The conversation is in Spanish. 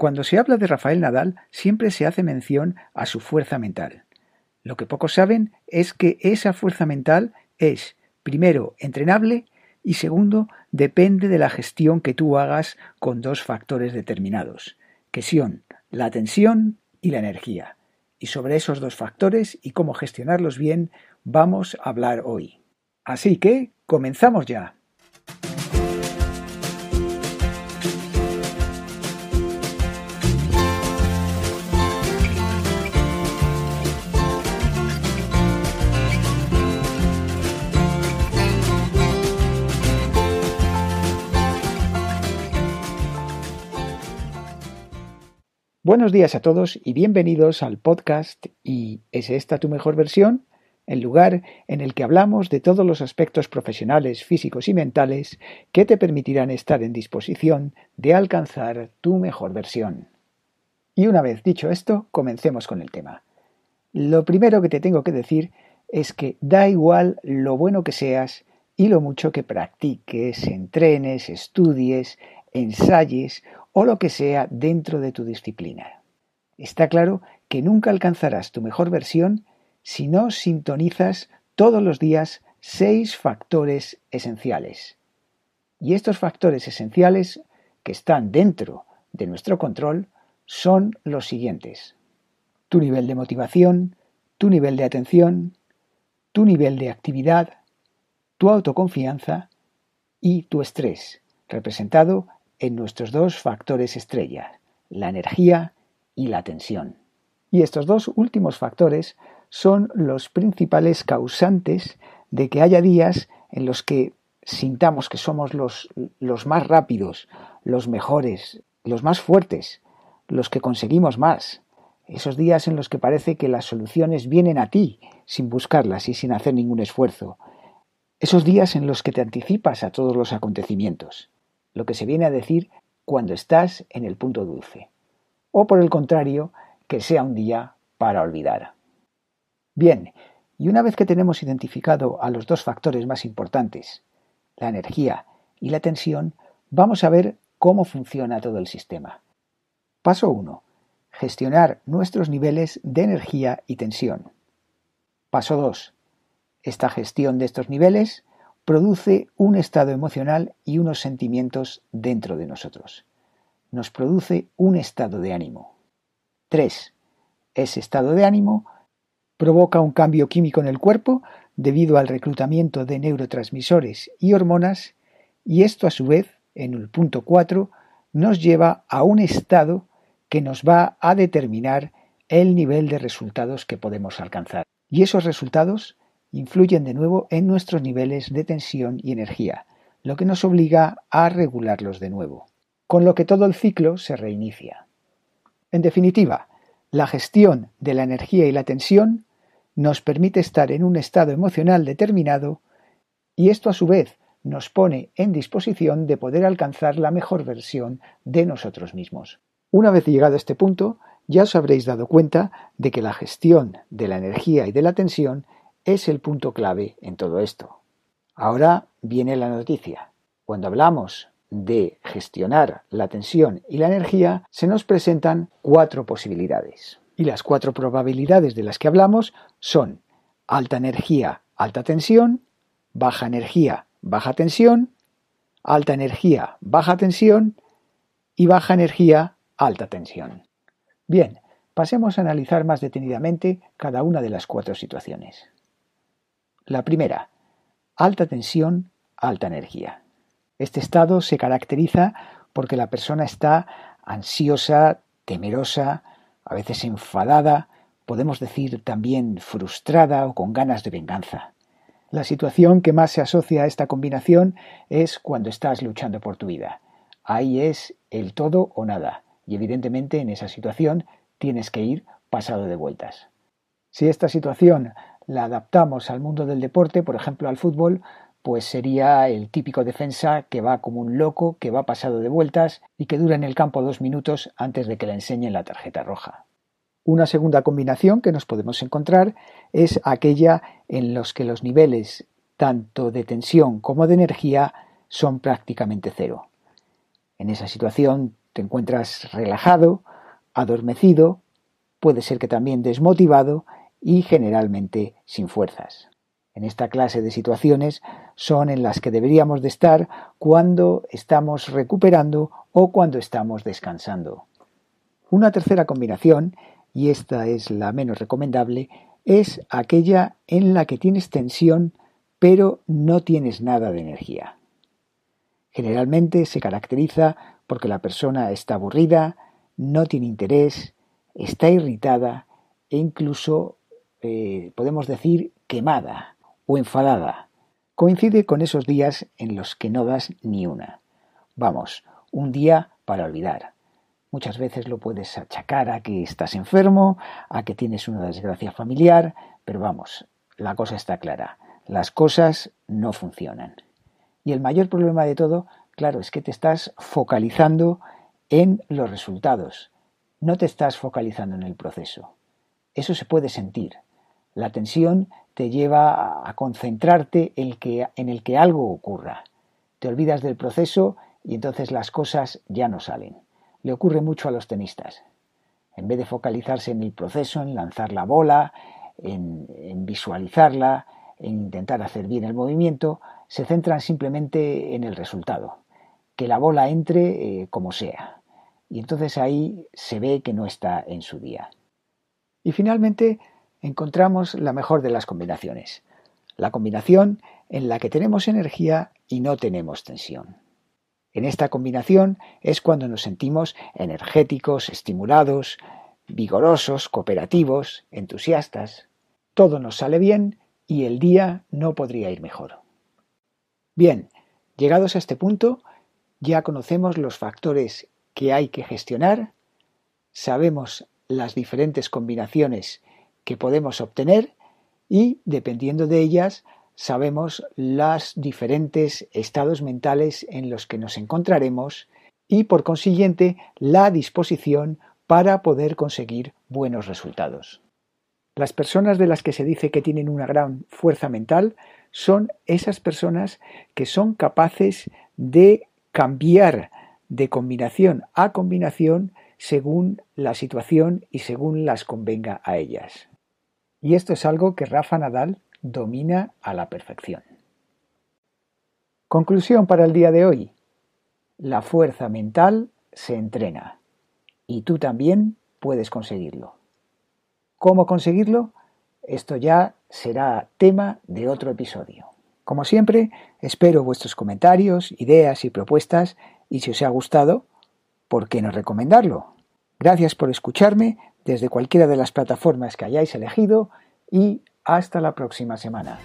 Cuando se habla de Rafael Nadal siempre se hace mención a su fuerza mental. Lo que pocos saben es que esa fuerza mental es, primero, entrenable y segundo, depende de la gestión que tú hagas con dos factores determinados, que son la tensión y la energía. Y sobre esos dos factores y cómo gestionarlos bien vamos a hablar hoy. Así que, comenzamos ya. Buenos días a todos y bienvenidos al podcast ¿Y es esta tu mejor versión? El lugar en el que hablamos de todos los aspectos profesionales, físicos y mentales que te permitirán estar en disposición de alcanzar tu mejor versión. Y una vez dicho esto, comencemos con el tema. Lo primero que te tengo que decir es que da igual lo bueno que seas y lo mucho que practiques, entrenes, estudies, ensayes o lo que sea dentro de tu disciplina. Está claro que nunca alcanzarás tu mejor versión si no sintonizas todos los días seis factores esenciales. Y estos factores esenciales que están dentro de nuestro control son los siguientes. Tu nivel de motivación, tu nivel de atención, tu nivel de actividad, tu autoconfianza y tu estrés, representado en nuestros dos factores estrella, la energía y la tensión. Y estos dos últimos factores son los principales causantes de que haya días en los que sintamos que somos los, los más rápidos, los mejores, los más fuertes, los que conseguimos más. Esos días en los que parece que las soluciones vienen a ti sin buscarlas y sin hacer ningún esfuerzo. Esos días en los que te anticipas a todos los acontecimientos lo que se viene a decir cuando estás en el punto dulce. O por el contrario, que sea un día para olvidar. Bien, y una vez que tenemos identificado a los dos factores más importantes, la energía y la tensión, vamos a ver cómo funciona todo el sistema. Paso 1. Gestionar nuestros niveles de energía y tensión. Paso 2. Esta gestión de estos niveles produce un estado emocional y unos sentimientos dentro de nosotros. Nos produce un estado de ánimo. 3. Ese estado de ánimo provoca un cambio químico en el cuerpo debido al reclutamiento de neurotransmisores y hormonas y esto a su vez, en el punto 4, nos lleva a un estado que nos va a determinar el nivel de resultados que podemos alcanzar. Y esos resultados influyen de nuevo en nuestros niveles de tensión y energía, lo que nos obliga a regularlos de nuevo, con lo que todo el ciclo se reinicia. En definitiva, la gestión de la energía y la tensión nos permite estar en un estado emocional determinado y esto a su vez nos pone en disposición de poder alcanzar la mejor versión de nosotros mismos. Una vez llegado a este punto, ya os habréis dado cuenta de que la gestión de la energía y de la tensión es el punto clave en todo esto. Ahora viene la noticia. Cuando hablamos de gestionar la tensión y la energía, se nos presentan cuatro posibilidades. Y las cuatro probabilidades de las que hablamos son alta energía, alta tensión, baja energía, baja tensión, alta energía, baja tensión y baja energía, alta tensión. Bien, pasemos a analizar más detenidamente cada una de las cuatro situaciones. La primera, alta tensión, alta energía. Este estado se caracteriza porque la persona está ansiosa, temerosa, a veces enfadada, podemos decir también frustrada o con ganas de venganza. La situación que más se asocia a esta combinación es cuando estás luchando por tu vida. Ahí es el todo o nada, y evidentemente en esa situación tienes que ir pasado de vueltas. Si esta situación la adaptamos al mundo del deporte, por ejemplo al fútbol, pues sería el típico defensa que va como un loco, que va pasado de vueltas y que dura en el campo dos minutos antes de que le enseñen la tarjeta roja. Una segunda combinación que nos podemos encontrar es aquella en los que los niveles tanto de tensión como de energía son prácticamente cero. En esa situación te encuentras relajado, adormecido, puede ser que también desmotivado y generalmente sin fuerzas. En esta clase de situaciones son en las que deberíamos de estar cuando estamos recuperando o cuando estamos descansando. Una tercera combinación, y esta es la menos recomendable, es aquella en la que tienes tensión pero no tienes nada de energía. Generalmente se caracteriza porque la persona está aburrida, no tiene interés, está irritada e incluso eh, podemos decir quemada o enfadada. Coincide con esos días en los que no das ni una. Vamos, un día para olvidar. Muchas veces lo puedes achacar a que estás enfermo, a que tienes una desgracia familiar, pero vamos, la cosa está clara. Las cosas no funcionan. Y el mayor problema de todo, claro, es que te estás focalizando en los resultados. No te estás focalizando en el proceso. Eso se puede sentir. La tensión te lleva a concentrarte en, que, en el que algo ocurra. Te olvidas del proceso y entonces las cosas ya no salen. Le ocurre mucho a los tenistas. En vez de focalizarse en el proceso, en lanzar la bola, en, en visualizarla, en intentar hacer bien el movimiento, se centran simplemente en el resultado, que la bola entre eh, como sea. Y entonces ahí se ve que no está en su día. Y finalmente encontramos la mejor de las combinaciones, la combinación en la que tenemos energía y no tenemos tensión. En esta combinación es cuando nos sentimos energéticos, estimulados, vigorosos, cooperativos, entusiastas. Todo nos sale bien y el día no podría ir mejor. Bien, llegados a este punto, ya conocemos los factores que hay que gestionar, sabemos las diferentes combinaciones que podemos obtener y, dependiendo de ellas, sabemos los diferentes estados mentales en los que nos encontraremos y, por consiguiente, la disposición para poder conseguir buenos resultados. Las personas de las que se dice que tienen una gran fuerza mental son esas personas que son capaces de cambiar de combinación a combinación según la situación y según las convenga a ellas. Y esto es algo que Rafa Nadal domina a la perfección. Conclusión para el día de hoy. La fuerza mental se entrena y tú también puedes conseguirlo. ¿Cómo conseguirlo? Esto ya será tema de otro episodio. Como siempre, espero vuestros comentarios, ideas y propuestas y si os ha gustado, ¿por qué no recomendarlo? Gracias por escucharme desde cualquiera de las plataformas que hayáis elegido y hasta la próxima semana.